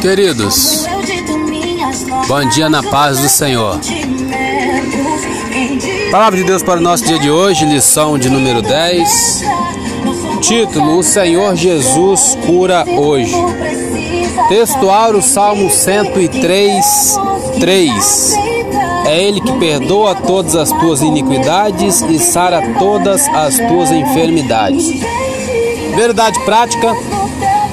Queridos, bom dia na paz do Senhor. Palavra de Deus para o nosso dia de hoje, lição de número 10. Título: O Senhor Jesus cura hoje. Textual o Salmo 103, 3. É Ele que perdoa todas as tuas iniquidades e sara todas as tuas enfermidades. Verdade prática: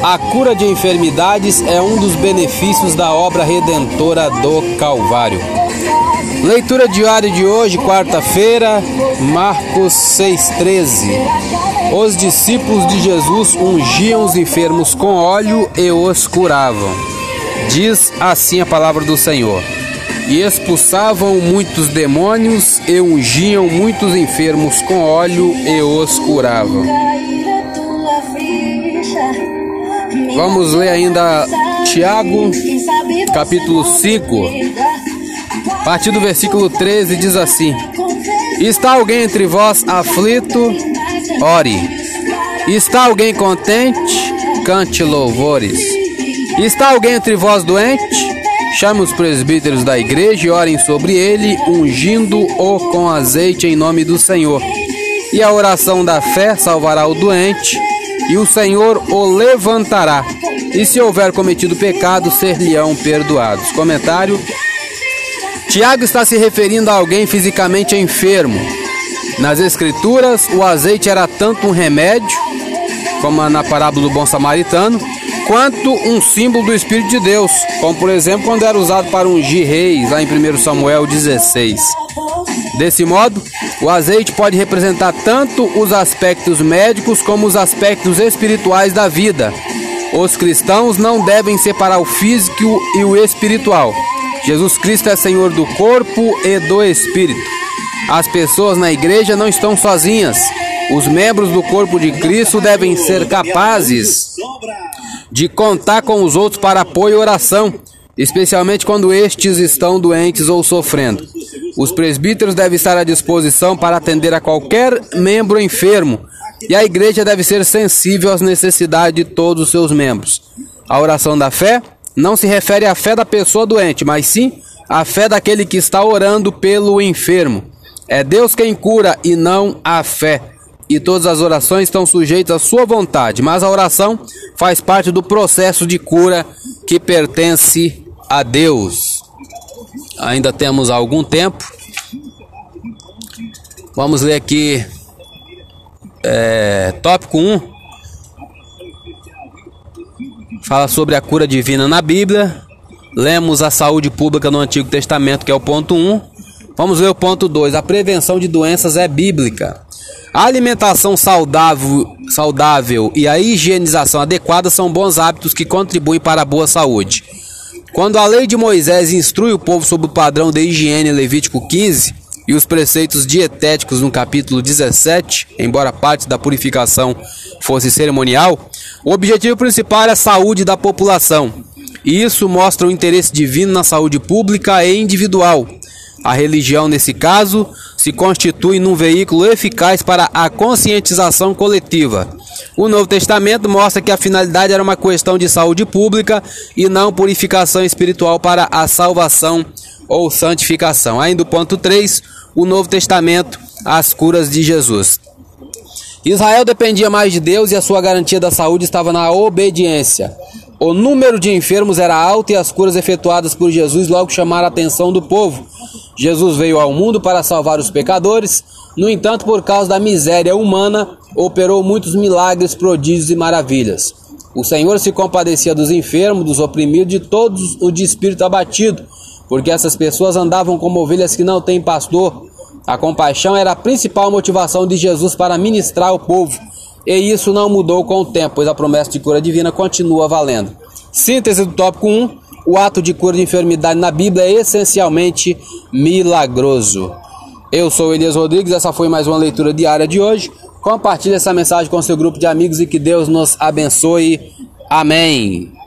a cura de enfermidades é um dos benefícios da obra redentora do Calvário. Leitura diária de hoje, quarta-feira, Marcos 6,13. Os discípulos de Jesus ungiam os enfermos com óleo e os curavam. Diz assim a palavra do Senhor. E expulsavam muitos demônios e ungiam muitos enfermos com óleo e os curavam. Vamos ler ainda Tiago, capítulo 5, a partir do versículo 13, diz assim: Está alguém entre vós aflito? Ore. Está alguém contente? Cante louvores. Está alguém entre vós doente? Chame os presbíteros da igreja e orem sobre ele, ungindo-o com azeite em nome do Senhor. E a oração da fé salvará o doente e o Senhor o levantará. E se houver cometido pecado, ser-lhe-ão perdoados. Comentário: Tiago está se referindo a alguém fisicamente enfermo. Nas Escrituras, o azeite era tanto um remédio, como na parábola do bom samaritano, quanto um símbolo do Espírito de Deus, como por exemplo quando era usado para ungir reis, lá em 1 Samuel 16. Desse modo, o azeite pode representar tanto os aspectos médicos como os aspectos espirituais da vida. Os cristãos não devem separar o físico e o espiritual. Jesus Cristo é Senhor do corpo e do espírito. As pessoas na igreja não estão sozinhas. Os membros do corpo de Cristo devem ser capazes de contar com os outros para apoio e oração, especialmente quando estes estão doentes ou sofrendo. Os presbíteros devem estar à disposição para atender a qualquer membro enfermo, e a igreja deve ser sensível às necessidades de todos os seus membros. A oração da fé não se refere à fé da pessoa doente, mas sim à fé daquele que está orando pelo enfermo. É Deus quem cura e não a fé. E todas as orações estão sujeitas à sua vontade, mas a oração faz parte do processo de cura que pertence a Deus. Ainda temos algum tempo. Vamos ler aqui é, tópico 1. Fala sobre a cura divina na Bíblia. Lemos a saúde pública no Antigo Testamento, que é o ponto 1. Vamos ver o ponto 2. A prevenção de doenças é bíblica. A alimentação saudável, saudável e a higienização adequada são bons hábitos que contribuem para a boa saúde. Quando a lei de Moisés instrui o povo sobre o padrão de higiene Levítico 15 e os preceitos dietéticos no capítulo 17, embora parte da purificação fosse cerimonial, o objetivo principal era a saúde da população. E isso mostra o interesse divino na saúde pública e individual. A religião, nesse caso, se constitui num veículo eficaz para a conscientização coletiva. O Novo Testamento mostra que a finalidade era uma questão de saúde pública e não purificação espiritual para a salvação ou santificação. Ainda o ponto 3, o Novo Testamento, as curas de Jesus. Israel dependia mais de Deus e a sua garantia da saúde estava na obediência. O número de enfermos era alto e as curas efetuadas por Jesus logo chamaram a atenção do povo. Jesus veio ao mundo para salvar os pecadores, no entanto, por causa da miséria humana, operou muitos milagres, prodígios e maravilhas. O Senhor se compadecia dos enfermos, dos oprimidos, de todos o de espírito abatido, porque essas pessoas andavam como ovelhas que não têm pastor. A compaixão era a principal motivação de Jesus para ministrar ao povo. E isso não mudou com o tempo, pois a promessa de cura divina continua valendo. Síntese do tópico 1: o ato de cura de enfermidade na Bíblia é essencialmente milagroso. Eu sou Elias Rodrigues, essa foi mais uma leitura diária de hoje. Compartilhe essa mensagem com seu grupo de amigos e que Deus nos abençoe. Amém.